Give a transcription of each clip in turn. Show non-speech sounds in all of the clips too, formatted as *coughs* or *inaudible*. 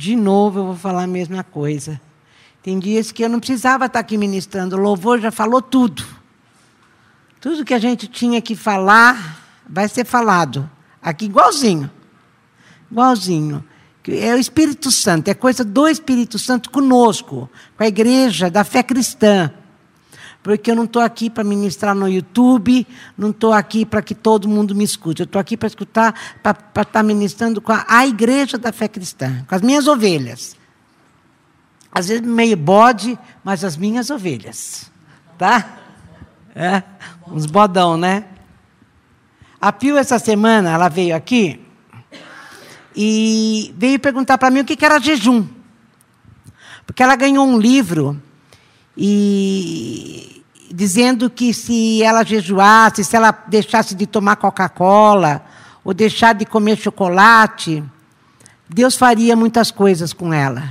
De novo eu vou falar a mesma coisa. Tem dias que eu não precisava estar aqui ministrando, o louvor já falou tudo. Tudo que a gente tinha que falar vai ser falado. Aqui igualzinho. Igualzinho. É o Espírito Santo, é coisa do Espírito Santo conosco, com a igreja da fé cristã. Porque eu não estou aqui para ministrar no YouTube, não estou aqui para que todo mundo me escute. Eu estou aqui para escutar, para estar tá ministrando com a, a igreja da fé cristã, com as minhas ovelhas. Às vezes meio bode, mas as minhas ovelhas. Tá? É, uns bodão, né? A Pio, essa semana, ela veio aqui e veio perguntar para mim o que era jejum. Porque ela ganhou um livro e dizendo que se ela jejuasse, se ela deixasse de tomar Coca-Cola ou deixar de comer chocolate, Deus faria muitas coisas com ela.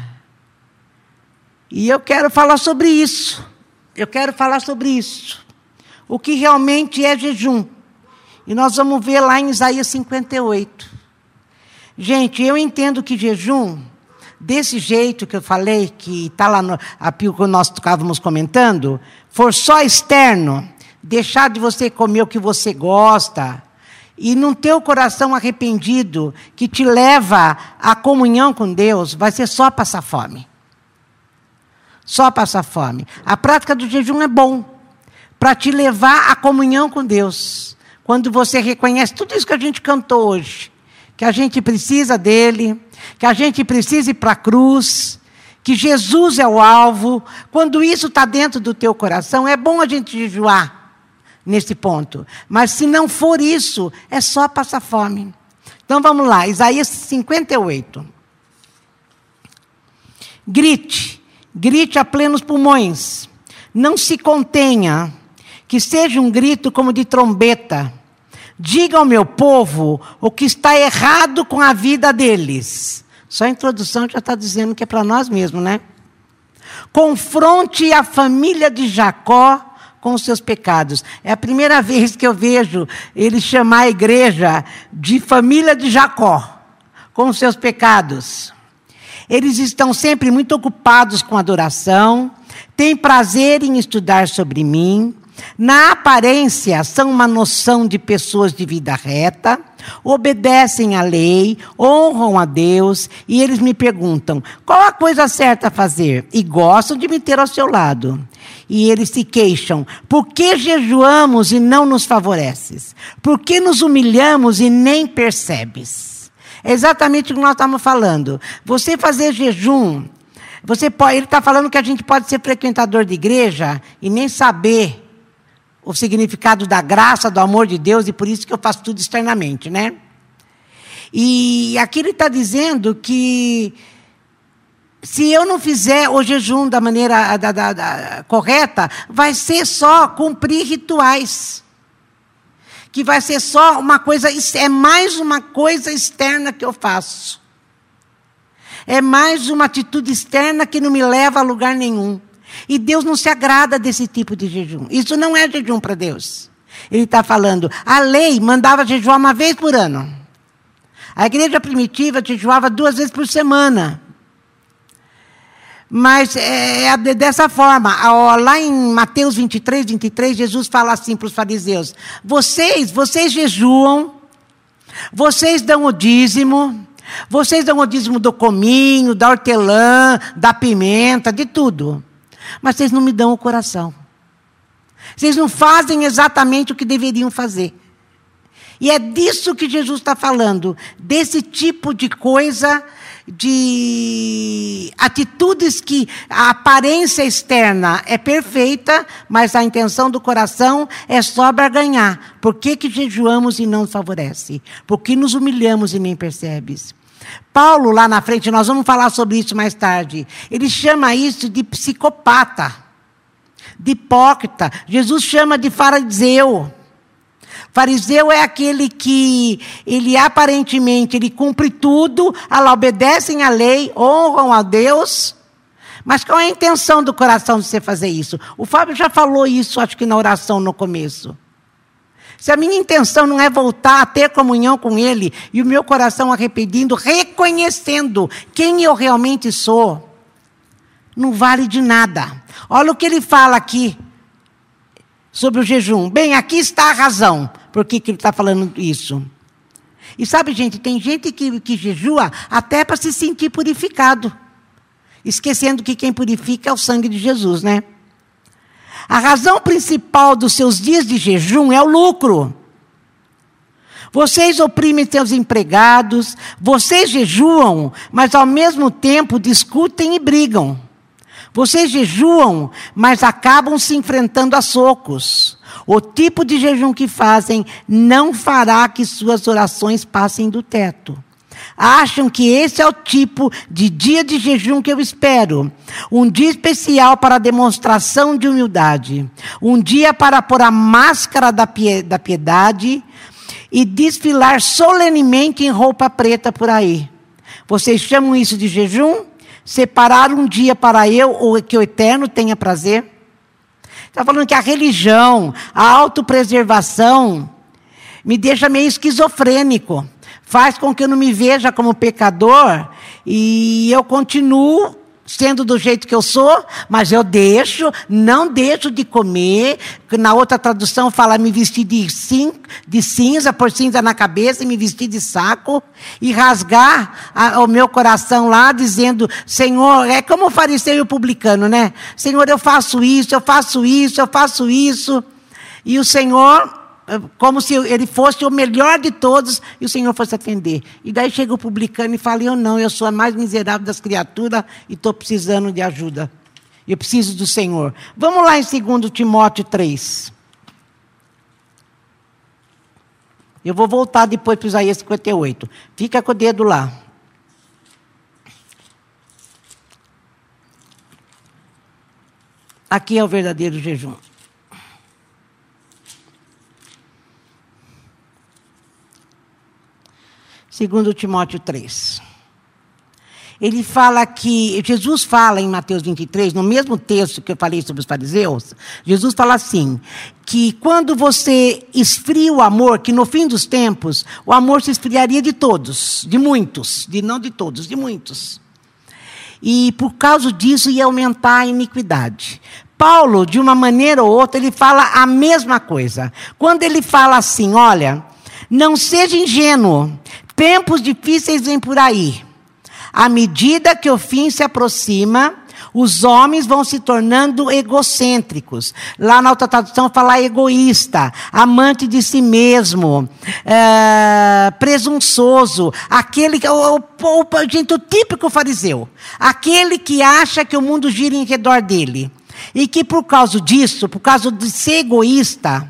E eu quero falar sobre isso. Eu quero falar sobre isso. O que realmente é jejum. E nós vamos ver lá em Isaías 58. Gente, eu entendo que jejum desse jeito que eu falei, que está lá no apio que nós estávamos comentando, for só externo, deixar de você comer o que você gosta, e não ter o coração arrependido que te leva à comunhão com Deus, vai ser só passar fome. Só passar fome. A prática do jejum é bom para te levar à comunhão com Deus. Quando você reconhece tudo isso que a gente cantou hoje, que a gente precisa dele, que a gente precisa ir para a cruz, que Jesus é o alvo. Quando isso está dentro do teu coração, é bom a gente jejuar nesse ponto. Mas se não for isso, é só passar fome. Então vamos lá, Isaías 58. Grite, grite a plenos pulmões. Não se contenha, que seja um grito como de trombeta Diga ao meu povo o que está errado com a vida deles. Só a introdução já está dizendo que é para nós mesmos, né? Confronte a família de Jacó com os seus pecados. É a primeira *laughs* vez que eu vejo ele chamar a igreja de família de Jacó com os seus pecados. Eles estão sempre muito ocupados com adoração, têm prazer em estudar sobre mim, na aparência, são uma noção de pessoas de vida reta, obedecem à lei, honram a Deus, e eles me perguntam: qual a coisa certa a fazer? E gostam de me ter ao seu lado. E eles se queixam: por que jejuamos e não nos favoreces? Por que nos humilhamos e nem percebes? É exatamente o que nós estamos falando. Você fazer jejum, você pode, ele está falando que a gente pode ser frequentador de igreja e nem saber o significado da graça, do amor de Deus, e por isso que eu faço tudo externamente, né? E aqui ele está dizendo que se eu não fizer o jejum da maneira da, da, da, correta, vai ser só cumprir rituais. Que vai ser só uma coisa, é mais uma coisa externa que eu faço. É mais uma atitude externa que não me leva a lugar nenhum. E Deus não se agrada desse tipo de jejum. Isso não é jejum para Deus. Ele está falando, a lei mandava jejuar uma vez por ano. A igreja primitiva jejuava duas vezes por semana. Mas é, é dessa forma. Lá em Mateus 23, 23, Jesus fala assim para os fariseus: Vocês, vocês jejuam, vocês dão o dízimo, vocês dão o dízimo do cominho, da hortelã, da pimenta, de tudo mas vocês não me dão o coração. Vocês não fazem exatamente o que deveriam fazer. E é disso que Jesus está falando, desse tipo de coisa, de atitudes que a aparência externa é perfeita, mas a intenção do coração é só para ganhar. Por que, que jejuamos e não favorece? Por que nos humilhamos e nem percebes? Paulo, lá na frente, nós vamos falar sobre isso mais tarde, ele chama isso de psicopata, de hipócrita. Jesus chama de fariseu. Fariseu é aquele que ele aparentemente ele cumpre tudo, obedecem à lei, honram a Deus. Mas qual é a intenção do coração de você fazer isso? O Fábio já falou isso, acho que na oração no começo. Se a minha intenção não é voltar a ter comunhão com Ele e o meu coração arrependido, reconhecendo quem eu realmente sou, não vale de nada. Olha o que ele fala aqui sobre o jejum. Bem, aqui está a razão por que, ele está falando isso. E sabe, gente, tem gente que, que jejua até para se sentir purificado. Esquecendo que quem purifica é o sangue de Jesus, né? A razão principal dos seus dias de jejum é o lucro. Vocês oprimem seus empregados, vocês jejuam, mas ao mesmo tempo discutem e brigam. Vocês jejuam, mas acabam se enfrentando a socos. O tipo de jejum que fazem não fará que suas orações passem do teto. Acham que esse é o tipo de dia de jejum que eu espero. Um dia especial para demonstração de humildade. Um dia para pôr a máscara da piedade e desfilar solenemente em roupa preta por aí. Vocês chamam isso de jejum? Separar um dia para eu, ou que o eterno tenha prazer? Está falando que a religião, a autopreservação, me deixa meio esquizofrênico faz com que eu não me veja como pecador e eu continuo sendo do jeito que eu sou, mas eu deixo, não deixo de comer. Na outra tradução fala me vestir de, cin, de cinza, por cinza na cabeça, e me vestir de saco, e rasgar a, o meu coração lá, dizendo: Senhor, é como o fariseu e o publicano, né? Senhor, eu faço isso, eu faço isso, eu faço isso. E o Senhor como se ele fosse o melhor de todos e o Senhor fosse atender. E daí chega o publicano e fala: Eu não, eu sou a mais miserável das criaturas e estou precisando de ajuda. Eu preciso do Senhor. Vamos lá em 2 Timóteo 3. Eu vou voltar depois para Isaías 58. Fica com o dedo lá. Aqui é o verdadeiro jejum. Segundo Timóteo 3. Ele fala que, Jesus fala em Mateus 23, no mesmo texto que eu falei sobre os fariseus, Jesus fala assim, que quando você esfria o amor, que no fim dos tempos, o amor se esfriaria de todos, de muitos, de não de todos, de muitos. E por causa disso ia aumentar a iniquidade. Paulo, de uma maneira ou outra, ele fala a mesma coisa. Quando ele fala assim, olha, não seja ingênuo, Tempos difíceis vêm por aí. À medida que o fim se aproxima, os homens vão se tornando egocêntricos. Lá na outra tradução fala egoísta, amante de si mesmo, é, presunçoso, aquele que o, o, o, gente, o típico fariseu, aquele que acha que o mundo gira em redor dele. E que por causa disso, por causa de ser egoísta,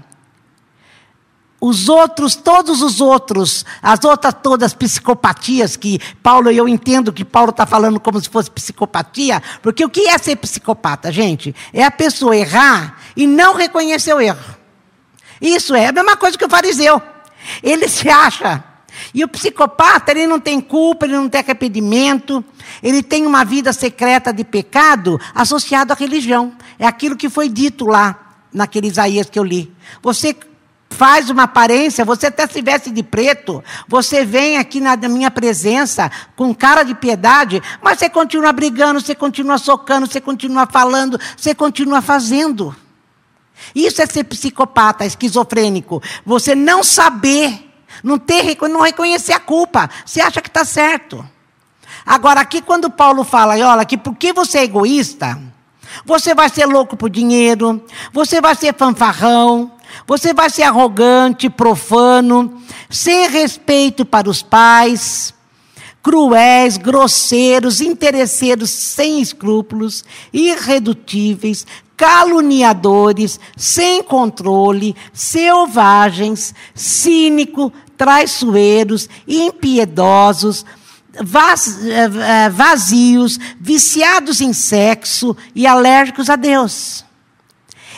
os outros, todos os outros, as outras todas psicopatias que Paulo, eu entendo que Paulo está falando como se fosse psicopatia, porque o que é ser psicopata, gente? É a pessoa errar e não reconhecer o erro. Isso é a mesma coisa que o fariseu. Ele se acha. E o psicopata, ele não tem culpa, ele não tem arrependimento, ele tem uma vida secreta de pecado associado à religião. É aquilo que foi dito lá, naquele Isaías que eu li. Você faz uma aparência, você até se veste de preto, você vem aqui na minha presença com cara de piedade, mas você continua brigando, você continua socando, você continua falando, você continua fazendo. Isso é ser psicopata, esquizofrênico. Você não saber, não, ter, não reconhecer a culpa. Você acha que está certo. Agora, aqui quando Paulo fala, olha, que porque você é egoísta, você vai ser louco por dinheiro, você vai ser fanfarrão, você vai ser arrogante, profano, sem respeito para os pais, cruéis, grosseiros, interesseiros, sem escrúpulos, irredutíveis, caluniadores, sem controle, selvagens, cínico, traiçoeiros, impiedosos, eh, eh, vazios, viciados em sexo e alérgicos a Deus.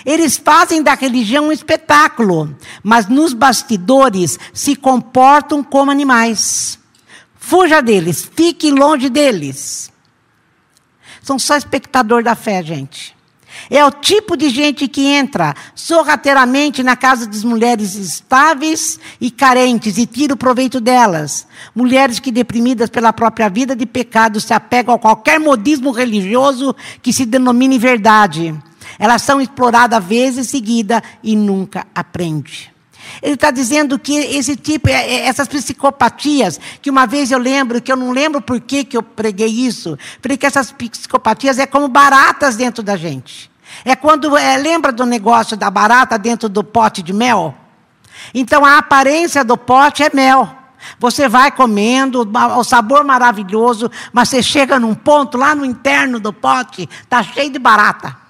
Eles fazem da religião um espetáculo, mas nos bastidores se comportam como animais. Fuja deles, fique longe deles. São só espectador da fé, gente. É o tipo de gente que entra sorrateiramente na casa das mulheres estáveis e carentes e tira o proveito delas. Mulheres que, deprimidas pela própria vida de pecado, se apegam a qualquer modismo religioso que se denomine verdade. Elas são exploradas vezes seguida e nunca aprendem. Ele está dizendo que esse tipo, é, é, essas psicopatias, que uma vez eu lembro, que eu não lembro por que, que eu preguei isso, falei que essas psicopatias é como baratas dentro da gente. É quando, é, lembra do negócio da barata dentro do pote de mel? Então a aparência do pote é mel. Você vai comendo, o sabor maravilhoso, mas você chega num ponto lá no interno do pote, está cheio de barata.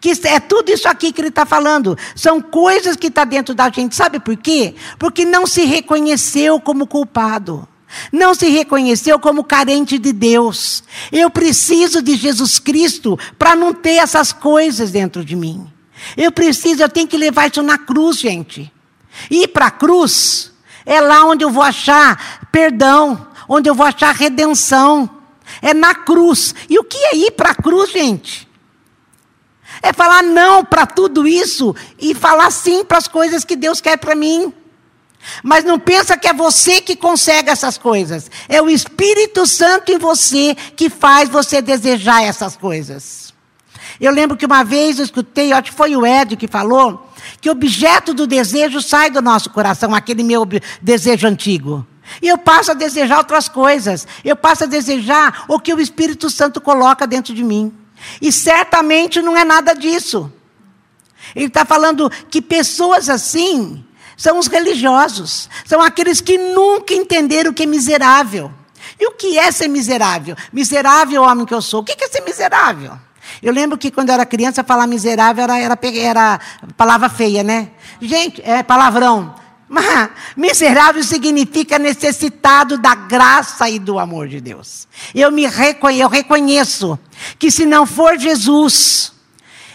Que é tudo isso aqui que ele está falando. São coisas que estão tá dentro da gente. Sabe por quê? Porque não se reconheceu como culpado. Não se reconheceu como carente de Deus. Eu preciso de Jesus Cristo para não ter essas coisas dentro de mim. Eu preciso, eu tenho que levar isso na cruz, gente. Ir para a cruz é lá onde eu vou achar perdão, onde eu vou achar redenção. É na cruz. E o que é ir para a cruz, gente? É falar não para tudo isso e falar sim para as coisas que Deus quer para mim. Mas não pensa que é você que consegue essas coisas. É o Espírito Santo em você que faz você desejar essas coisas. Eu lembro que uma vez eu escutei, acho que foi o Ed que falou, que o objeto do desejo sai do nosso coração, aquele meu desejo antigo. E eu passo a desejar outras coisas. Eu passo a desejar o que o Espírito Santo coloca dentro de mim. E certamente não é nada disso. Ele está falando que pessoas assim são os religiosos, são aqueles que nunca entenderam o que é miserável. E o que é ser miserável? Miserável homem que eu sou. O que é ser miserável? Eu lembro que quando eu era criança, falar miserável era, era, era palavra feia, né? Gente, é palavrão. Mas miserável significa necessitado da graça e do amor de Deus. Eu me reconheço, eu reconheço que se não for Jesus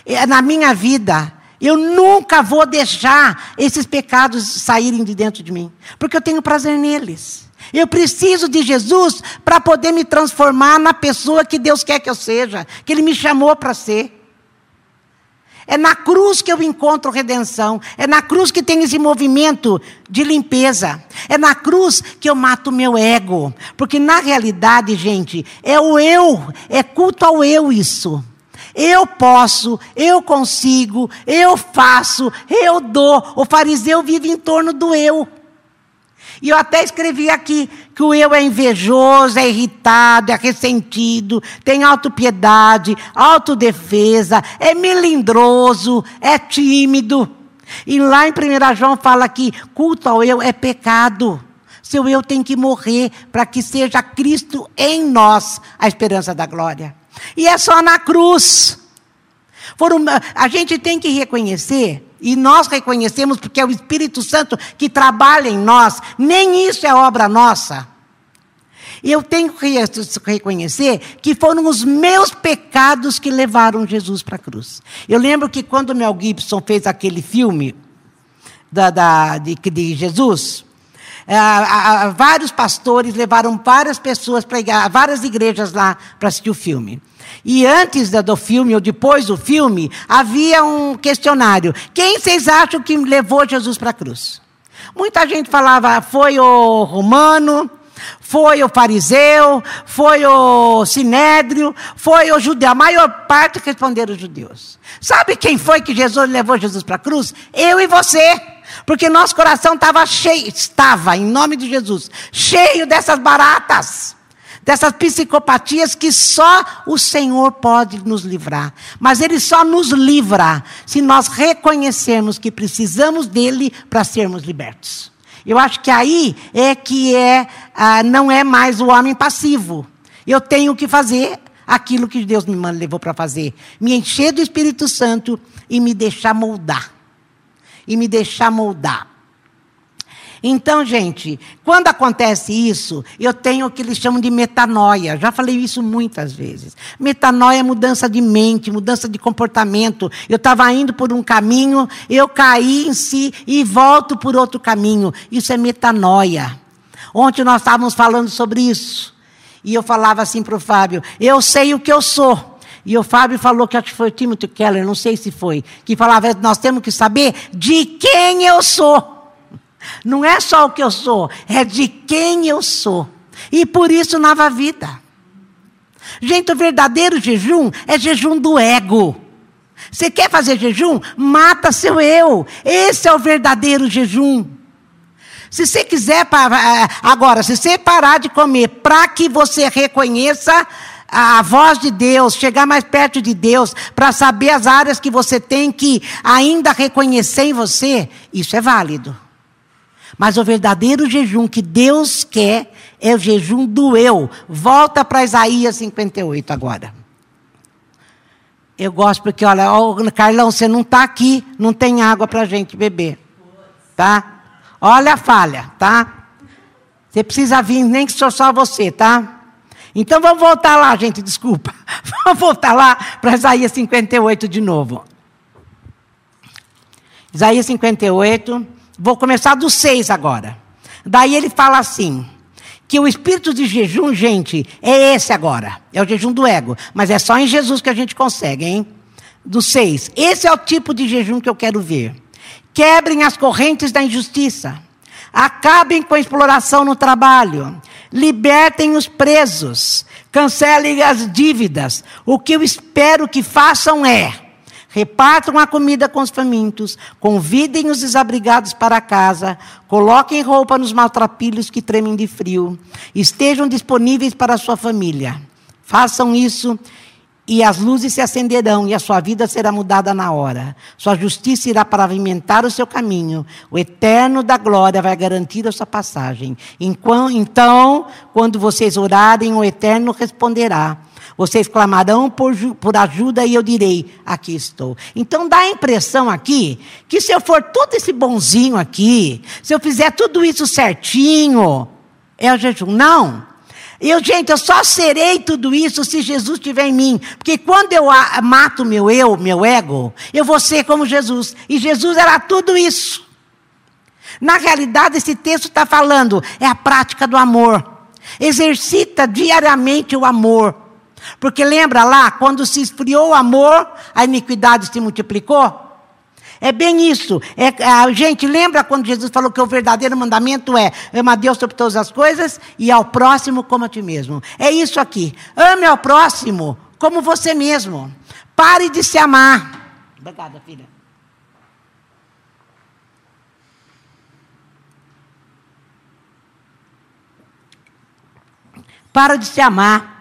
é, na minha vida, eu nunca vou deixar esses pecados saírem de dentro de mim, porque eu tenho prazer neles. Eu preciso de Jesus para poder me transformar na pessoa que Deus quer que eu seja, que Ele me chamou para ser. É na cruz que eu encontro redenção. É na cruz que tem esse movimento de limpeza. É na cruz que eu mato o meu ego. Porque na realidade, gente, é o eu, é culto ao eu isso. Eu posso, eu consigo, eu faço, eu dou. O fariseu vive em torno do eu. E eu até escrevi aqui que o eu é invejoso, é irritado, é ressentido, tem autopiedade, autodefesa, é melindroso, é tímido. E lá em 1 João fala que culto ao eu é pecado. Seu eu tem que morrer para que seja Cristo em nós a esperança da glória. E é só na cruz. a gente tem que reconhecer e nós reconhecemos porque é o Espírito Santo que trabalha em nós, nem isso é obra nossa. Eu tenho que reconhecer que foram os meus pecados que levaram Jesus para a cruz. Eu lembro que quando Mel Gibson fez aquele filme da, da de, de, Jesus, a, vários pastores levaram várias pessoas para várias igrejas lá para assistir o filme. E antes do filme, ou depois do filme, havia um questionário. Quem vocês acham que levou Jesus para a cruz? Muita gente falava, foi o romano, foi o fariseu, foi o sinédrio, foi o judeu. A maior parte responderam os judeus. Sabe quem foi que Jesus levou Jesus para a cruz? Eu e você. Porque nosso coração estava cheio, estava, em nome de Jesus, cheio dessas baratas dessas psicopatias que só o Senhor pode nos livrar. Mas Ele só nos livra se nós reconhecermos que precisamos dele para sermos libertos. Eu acho que aí é que é, ah, não é mais o homem passivo. Eu tenho que fazer aquilo que Deus me levou para fazer. Me encher do Espírito Santo e me deixar moldar. E me deixar moldar. Então, gente, quando acontece isso, eu tenho o que eles chamam de metanoia. Já falei isso muitas vezes. Metanoia é mudança de mente, mudança de comportamento. Eu estava indo por um caminho, eu caí em si e volto por outro caminho. Isso é metanoia. Ontem nós estávamos falando sobre isso. E eu falava assim para o Fábio: eu sei o que eu sou. E o Fábio falou que acho que foi o Timothy Keller, não sei se foi, que falava: nós temos que saber de quem eu sou. Não é só o que eu sou, é de quem eu sou. E por isso nova vida. Gente, o verdadeiro jejum é jejum do ego. Você quer fazer jejum? Mata seu eu. Esse é o verdadeiro jejum. Se você quiser, agora, se você parar de comer para que você reconheça a voz de Deus, chegar mais perto de Deus, para saber as áreas que você tem que ainda reconhecer em você, isso é válido. Mas o verdadeiro jejum que Deus quer é o jejum do eu. Volta para Isaías 58 agora. Eu gosto porque, olha, Carlão, você não está aqui, não tem água para a gente beber. Tá? Olha a falha, tá? Você precisa vir, nem que sou só você, tá? Então vamos voltar lá, gente, desculpa. *laughs* Vamos voltar lá para Isaías 58 de novo. Isaías 58, vou começar do 6 agora. Daí ele fala assim: que o espírito de jejum, gente, é esse agora. É o jejum do ego. Mas é só em Jesus que a gente consegue, hein? Do 6. Esse é o tipo de jejum que eu quero ver. Quebrem as correntes da injustiça. Acabem com a exploração no trabalho. Libertem os presos. Cancelem as dívidas. O que eu espero que façam é Repartam a comida com os famintos, convidem os desabrigados para casa, coloquem roupa nos maltrapilhos que tremem de frio, estejam disponíveis para a sua família. Façam isso e as luzes se acenderão e a sua vida será mudada na hora. Sua justiça irá pavimentar o seu caminho. O eterno da glória vai garantir a sua passagem. Então, quando vocês orarem, o eterno responderá. Vocês clamarão por, por ajuda e eu direi: aqui estou. Então dá a impressão aqui que se eu for todo esse bonzinho aqui, se eu fizer tudo isso certinho, é o jejum. Não. Eu, gente, eu só serei tudo isso se Jesus estiver em mim. Porque quando eu mato meu eu, meu ego, eu vou ser como Jesus. E Jesus era tudo isso. Na realidade, esse texto está falando, é a prática do amor. Exercita diariamente o amor. Porque lembra lá, quando se esfriou o amor, a iniquidade se multiplicou? É bem isso. É, gente lembra quando Jesus falou que o verdadeiro mandamento é ama a Deus sobre todas as coisas e ao próximo como a ti mesmo. É isso aqui. Ame ao próximo como você mesmo. Pare de se amar. Obrigada, filha. Para de se amar.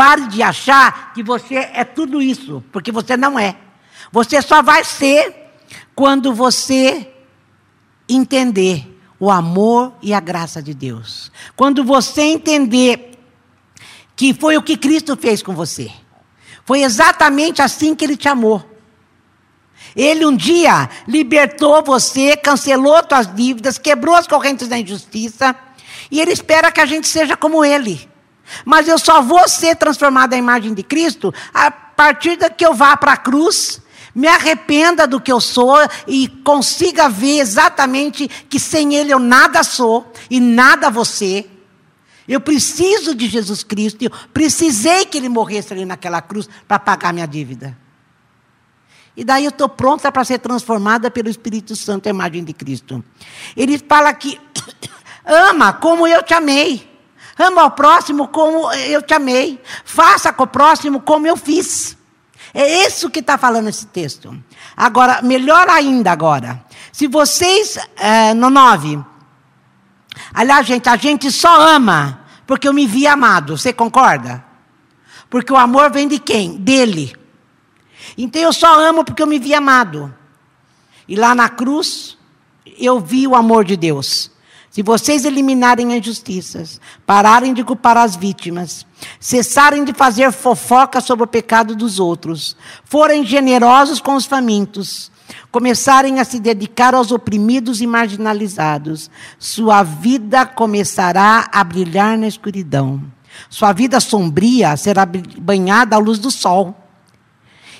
Pare de achar que você é tudo isso, porque você não é. Você só vai ser quando você entender o amor e a graça de Deus. Quando você entender que foi o que Cristo fez com você. Foi exatamente assim que ele te amou. Ele um dia libertou você, cancelou suas dívidas, quebrou as correntes da injustiça, e ele espera que a gente seja como ele. Mas eu só vou ser transformado à imagem de Cristo a partir da que eu vá para a cruz, me arrependa do que eu sou e consiga ver exatamente que sem Ele eu nada sou e nada ser. Eu preciso de Jesus Cristo, eu precisei que Ele morresse ali naquela cruz para pagar minha dívida. E daí eu estou pronta para ser transformada pelo Espírito Santo, à imagem de Cristo. Ele fala que *coughs* ama como eu te amei. Ama ao próximo como eu te amei. Faça com o próximo como eu fiz. É isso que está falando esse texto. Agora, melhor ainda agora. Se vocês, é, no 9. Aliás, gente, a gente só ama porque eu me vi amado. Você concorda? Porque o amor vem de quem? Dele. Então eu só amo porque eu me vi amado. E lá na cruz, eu vi o amor de Deus. Se vocês eliminarem injustiças, pararem de culpar as vítimas, cessarem de fazer fofoca sobre o pecado dos outros, forem generosos com os famintos, começarem a se dedicar aos oprimidos e marginalizados, sua vida começará a brilhar na escuridão. Sua vida sombria será banhada à luz do sol.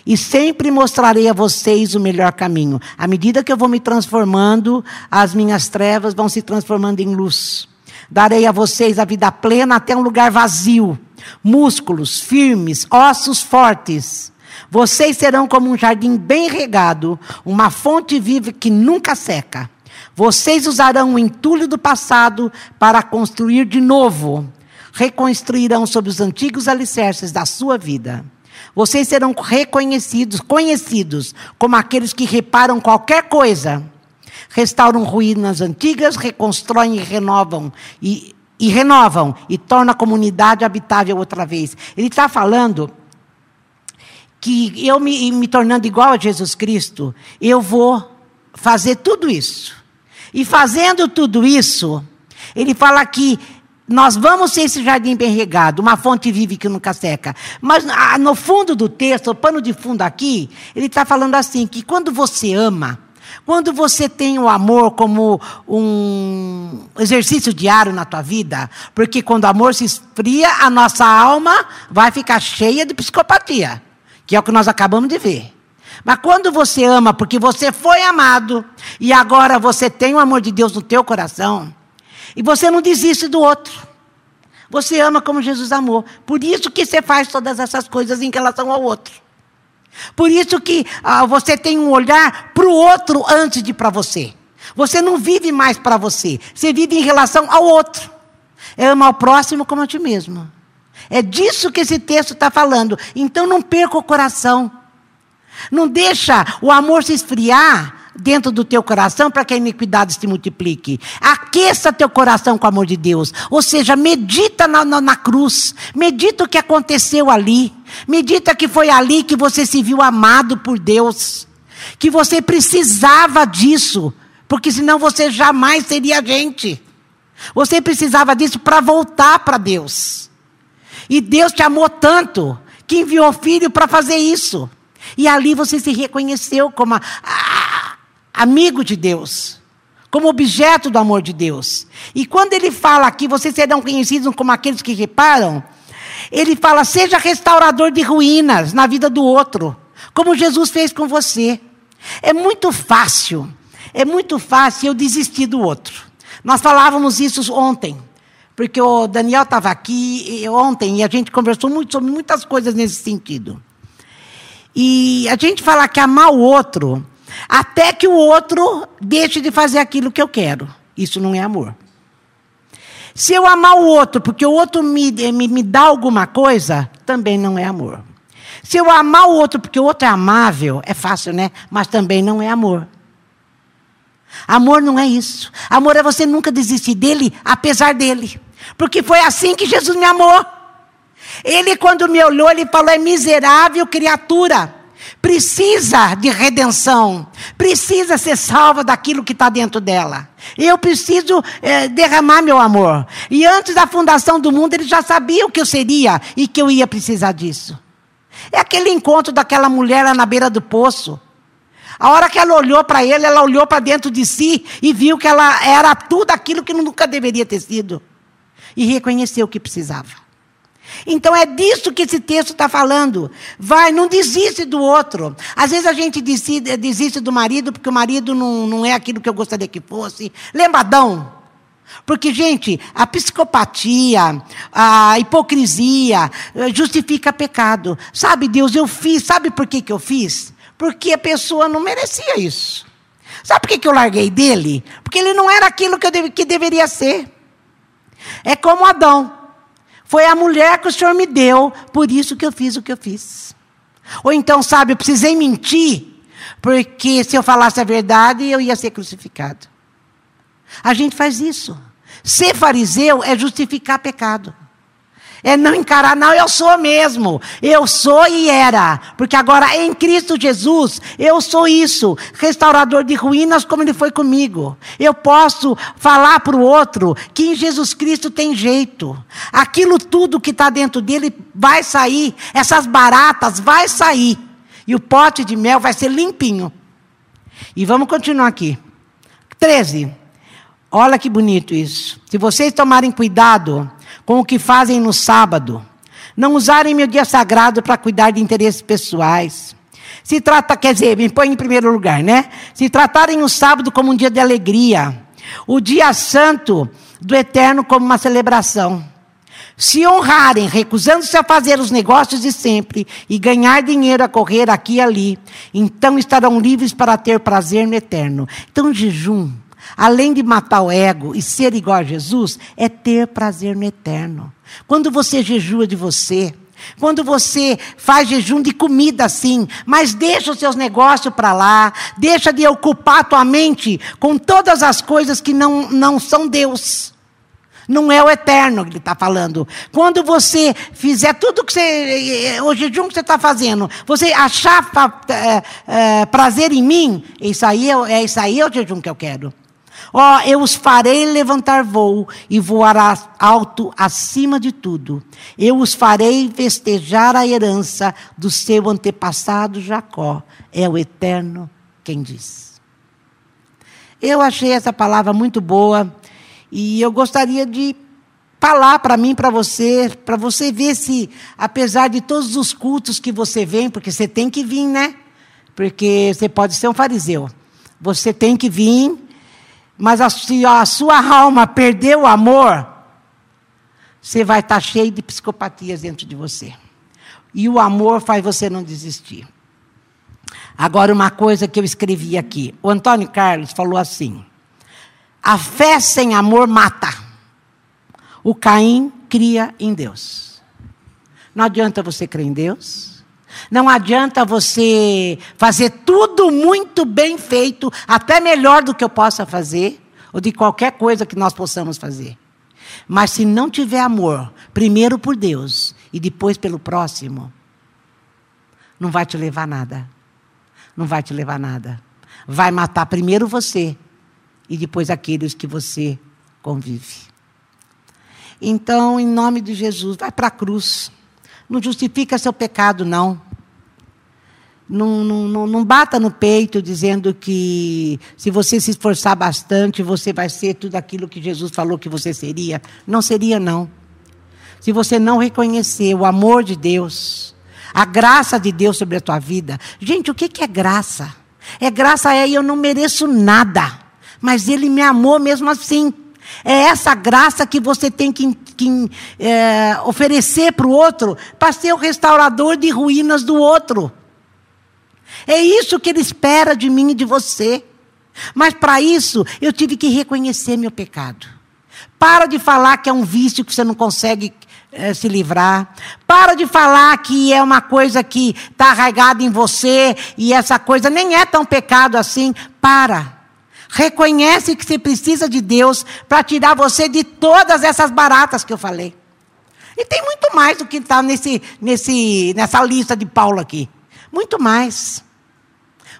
E sempre mostrarei a vocês o melhor caminho. À medida que eu vou me transformando, as minhas trevas vão se transformando em luz. Darei a vocês a vida plena até um lugar vazio. músculos firmes, ossos fortes. Vocês serão como um jardim bem regado, uma fonte viva que nunca seca. Vocês usarão o entulho do passado para construir de novo. Reconstruirão sobre os antigos alicerces da sua vida. Vocês serão reconhecidos, conhecidos como aqueles que reparam qualquer coisa, restauram ruínas antigas, reconstroem e renovam e, e renovam e tornam a comunidade habitável outra vez. Ele está falando que eu me, me tornando igual a Jesus Cristo, eu vou fazer tudo isso. E fazendo tudo isso, ele fala que nós vamos ser esse jardim bem regado, uma fonte viva que nunca seca. Mas ah, no fundo do texto, o pano de fundo aqui, ele está falando assim: que quando você ama, quando você tem o amor como um exercício diário na tua vida, porque quando o amor se esfria, a nossa alma vai ficar cheia de psicopatia, que é o que nós acabamos de ver. Mas quando você ama, porque você foi amado, e agora você tem o amor de Deus no teu coração, e você não desiste do outro. Você ama como Jesus amou. Por isso que você faz todas essas coisas em relação ao outro. Por isso que ah, você tem um olhar para o outro antes de para você. Você não vive mais para você. Você vive em relação ao outro. É amar o próximo como a ti mesmo. É disso que esse texto está falando. Então não perca o coração. Não deixa o amor se esfriar dentro do teu coração para que a iniquidade se multiplique. Aqueça teu coração com o amor de Deus. Ou seja, medita na, na, na, cruz. Medita o que aconteceu ali. Medita que foi ali que você se viu amado por Deus. Que você precisava disso. Porque senão você jamais seria gente. Você precisava disso para voltar para Deus. E Deus te amou tanto que enviou filho para fazer isso. E ali você se reconheceu como a, a, amigo de Deus, como objeto do amor de Deus. E quando ele fala aqui, vocês serão conhecidos como aqueles que reparam, ele fala: seja restaurador de ruínas na vida do outro, como Jesus fez com você. É muito fácil, é muito fácil eu desistir do outro. Nós falávamos isso ontem, porque o Daniel estava aqui ontem e a gente conversou muito sobre muitas coisas nesse sentido. E a gente fala que amar o outro até que o outro deixe de fazer aquilo que eu quero. Isso não é amor. Se eu amar o outro porque o outro me, me, me dá alguma coisa, também não é amor. Se eu amar o outro porque o outro é amável, é fácil, né? Mas também não é amor. Amor não é isso. Amor é você nunca desistir dele, apesar dele. Porque foi assim que Jesus me amou. Ele, quando me olhou, ele falou: é miserável criatura precisa de redenção, precisa ser salva daquilo que está dentro dela. Eu preciso é, derramar meu amor. E antes da fundação do mundo, ele já sabia o que eu seria e que eu ia precisar disso. É aquele encontro daquela mulher lá na beira do poço. A hora que ela olhou para ele, ela olhou para dentro de si e viu que ela era tudo aquilo que nunca deveria ter sido. E reconheceu o que precisava. Então é disso que esse texto está falando. Vai, não desiste do outro. Às vezes a gente desiste, desiste do marido porque o marido não, não é aquilo que eu gostaria que fosse. Lembradão. Porque, gente, a psicopatia, a hipocrisia eh, justifica pecado. Sabe, Deus, eu fiz. Sabe por que, que eu fiz? Porque a pessoa não merecia isso. Sabe por que, que eu larguei dele? Porque ele não era aquilo que, eu deve, que deveria ser. É como Adão. Foi a mulher que o Senhor me deu, por isso que eu fiz o que eu fiz. Ou então, sabe, eu precisei mentir, porque se eu falasse a verdade, eu ia ser crucificado. A gente faz isso. Ser fariseu é justificar pecado. É não encarar, não, eu sou mesmo. Eu sou e era. Porque agora em Cristo Jesus, eu sou isso. Restaurador de ruínas, como Ele foi comigo. Eu posso falar para o outro que em Jesus Cristo tem jeito. Aquilo tudo que está dentro dele vai sair. Essas baratas vai sair. E o pote de mel vai ser limpinho. E vamos continuar aqui. 13. Olha que bonito isso. Se vocês tomarem cuidado com o que fazem no sábado. Não usarem meu dia sagrado para cuidar de interesses pessoais. Se trata, quer dizer, me põe em primeiro lugar, né? Se tratarem o sábado como um dia de alegria, o dia santo do eterno como uma celebração. se honrarem, recusando-se a fazer os negócios de sempre e ganhar dinheiro a correr aqui e ali, então estarão livres para ter prazer no eterno. Então, jejum, além de matar o ego e ser igual a Jesus, é ter prazer no eterno. Quando você jejua de você, quando você faz jejum de comida assim, mas deixa os seus negócios para lá, deixa de ocupar a tua mente com todas as coisas que não, não são Deus. Não é o eterno que ele está falando. Quando você fizer tudo que você. O jejum que você está fazendo, você achar é, é, prazer em mim, isso aí é, é, isso aí é o jejum que eu quero. Ó, oh, eu os farei levantar voo e voar alto acima de tudo. Eu os farei festejar a herança do seu antepassado Jacó. É o eterno quem diz. Eu achei essa palavra muito boa e eu gostaria de falar para mim, para você, para você ver se, apesar de todos os cultos que você vem, porque você tem que vir, né? Porque você pode ser um fariseu. Você tem que vir, mas se a sua alma perder o amor, você vai estar tá cheio de psicopatias dentro de você. E o amor faz você não desistir. Agora, uma coisa que eu escrevi aqui. O Antônio Carlos falou assim: a fé sem amor mata. O Caim cria em Deus. Não adianta você crer em Deus. Não adianta você fazer tudo muito bem feito, até melhor do que eu possa fazer, ou de qualquer coisa que nós possamos fazer. Mas se não tiver amor, primeiro por Deus e depois pelo próximo, não vai te levar nada. Não vai te levar nada. Vai matar primeiro você e depois aqueles que você convive. Então, em nome de Jesus, vai para a cruz. Não justifica seu pecado, não. Não, não, não, bata no peito dizendo que se você se esforçar bastante, você vai ser tudo aquilo que Jesus falou que você seria. Não seria, não. Se você não reconhecer o amor de Deus, a graça de Deus sobre a tua vida. Gente, o que é graça? É graça é eu não mereço nada mas Ele me amou mesmo assim. É essa graça que você tem que, que é, oferecer para o outro, para ser o restaurador de ruínas do outro. É isso que Ele espera de mim e de você. Mas para isso, eu tive que reconhecer meu pecado. Para de falar que é um vício que você não consegue é, se livrar. Para de falar que é uma coisa que está arraigada em você e essa coisa nem é tão pecado assim. Para. Reconhece que você precisa de Deus para tirar você de todas essas baratas que eu falei. E tem muito mais do que está nesse, nesse, nessa lista de Paulo aqui. Muito mais.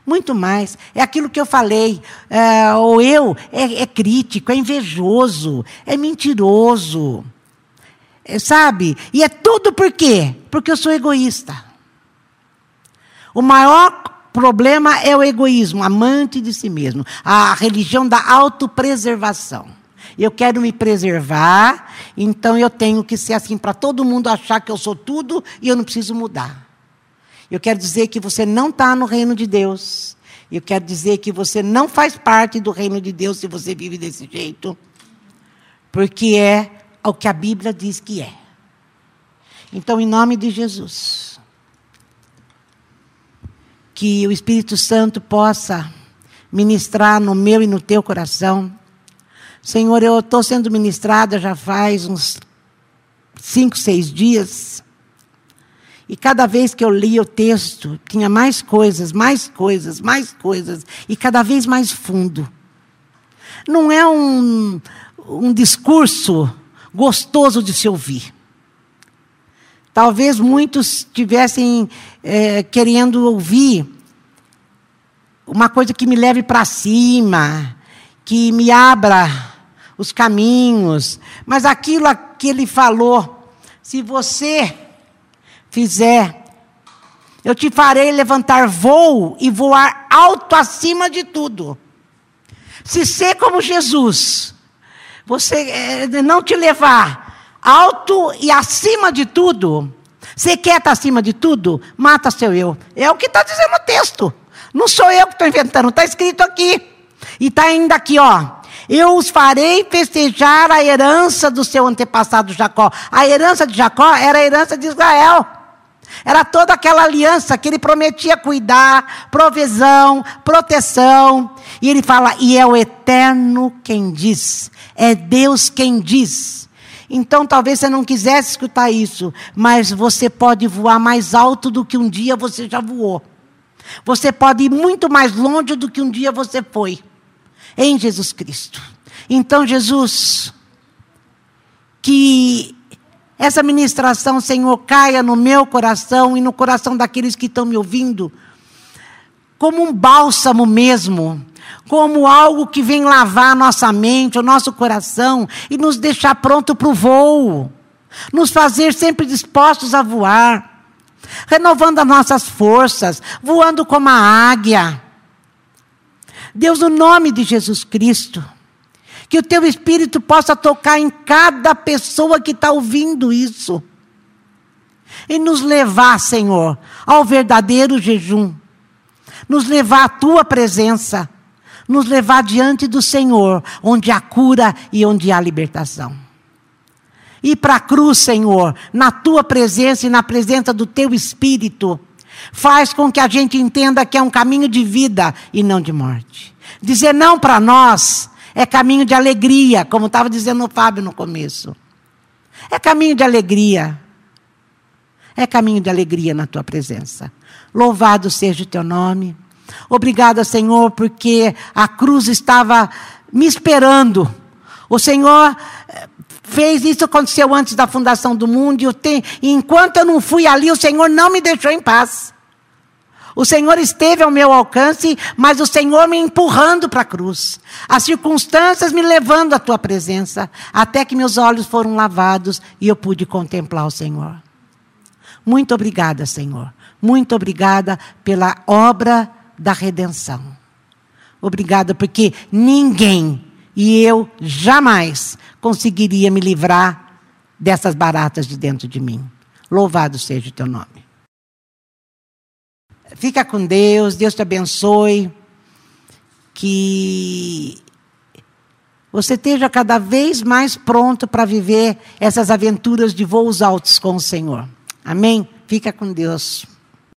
Muito mais. É aquilo que eu falei. É, o eu é, é, crítico, é invejoso, é mentiroso. É, sabe? E é tudo por quê? Porque eu sou egoísta. O maior problema é o egoísmo, amante de si mesmo, a religião da autopreservação. Eu quero me preservar, então eu tenho que ser assim para todo mundo achar que eu sou tudo e eu não preciso mudar. Eu quero dizer que você não está no reino de Deus. Eu quero dizer que você não faz parte do reino de Deus se você vive desse jeito. Porque é o que a Bíblia diz que é. Então, em nome de Jesus que o Espírito Santo possa ministrar no meu e no teu coração. Senhor, eu estou sendo ministrada já faz uns cinco, seis dias. E cada vez que eu lia o texto, tinha mais coisas, mais coisas, mais coisas, e cada vez mais fundo. Não é um, um discurso gostoso de se ouvir. Talvez muitos estivessem é, querendo ouvir uma coisa que me leve para cima, que me abra os caminhos. Mas aquilo que ele falou, se você fizer, eu te farei levantar voo e voar alto acima de tudo. Se ser como Jesus, você é, não te levar alto e acima de tudo. Você quer estar acima de tudo? Mata seu eu. É o que está dizendo o texto. Não sou eu que estou inventando, está escrito aqui. E está ainda aqui, ó. Eu os farei festejar a herança do seu antepassado Jacó. A herança de Jacó era a herança de Israel. Era toda aquela aliança que ele prometia cuidar, provisão, proteção. E ele fala: e é o eterno quem diz, é Deus quem diz. Então talvez você não quisesse escutar isso, mas você pode voar mais alto do que um dia você já voou. Você pode ir muito mais longe do que um dia você foi, em Jesus Cristo. Então, Jesus, que essa ministração, Senhor, caia no meu coração e no coração daqueles que estão me ouvindo, como um bálsamo mesmo, como algo que vem lavar a nossa mente, o nosso coração e nos deixar pronto para o voo, nos fazer sempre dispostos a voar, renovando as nossas forças, voando como a águia. Deus, no nome de Jesus Cristo, que o teu espírito possa tocar em cada pessoa que está ouvindo isso. E nos levar, Senhor, ao verdadeiro jejum. Nos levar à tua presença. Nos levar diante do Senhor, onde há cura e onde há libertação. Ir para a cruz, Senhor, na tua presença e na presença do teu espírito. Faz com que a gente entenda que é um caminho de vida e não de morte. Dizer não para nós é caminho de alegria, como estava dizendo o Fábio no começo. É caminho de alegria. É caminho de alegria na tua presença. Louvado seja o teu nome. Obrigada, Senhor, porque a cruz estava me esperando. O Senhor eh, fez isso aconteceu antes da fundação do mundo e, eu tenho, e enquanto eu não fui ali, o Senhor não me deixou em paz. O Senhor esteve ao meu alcance, mas o Senhor me empurrando para a cruz. As circunstâncias me levando à tua presença, até que meus olhos foram lavados e eu pude contemplar o Senhor. Muito obrigada, Senhor. Muito obrigada pela obra da redenção. Obrigada porque ninguém e eu jamais conseguiria me livrar dessas baratas de dentro de mim. Louvado seja o teu nome. Fica com Deus, Deus te abençoe. Que você esteja cada vez mais pronto para viver essas aventuras de voos altos com o Senhor. Amém? Fica com Deus.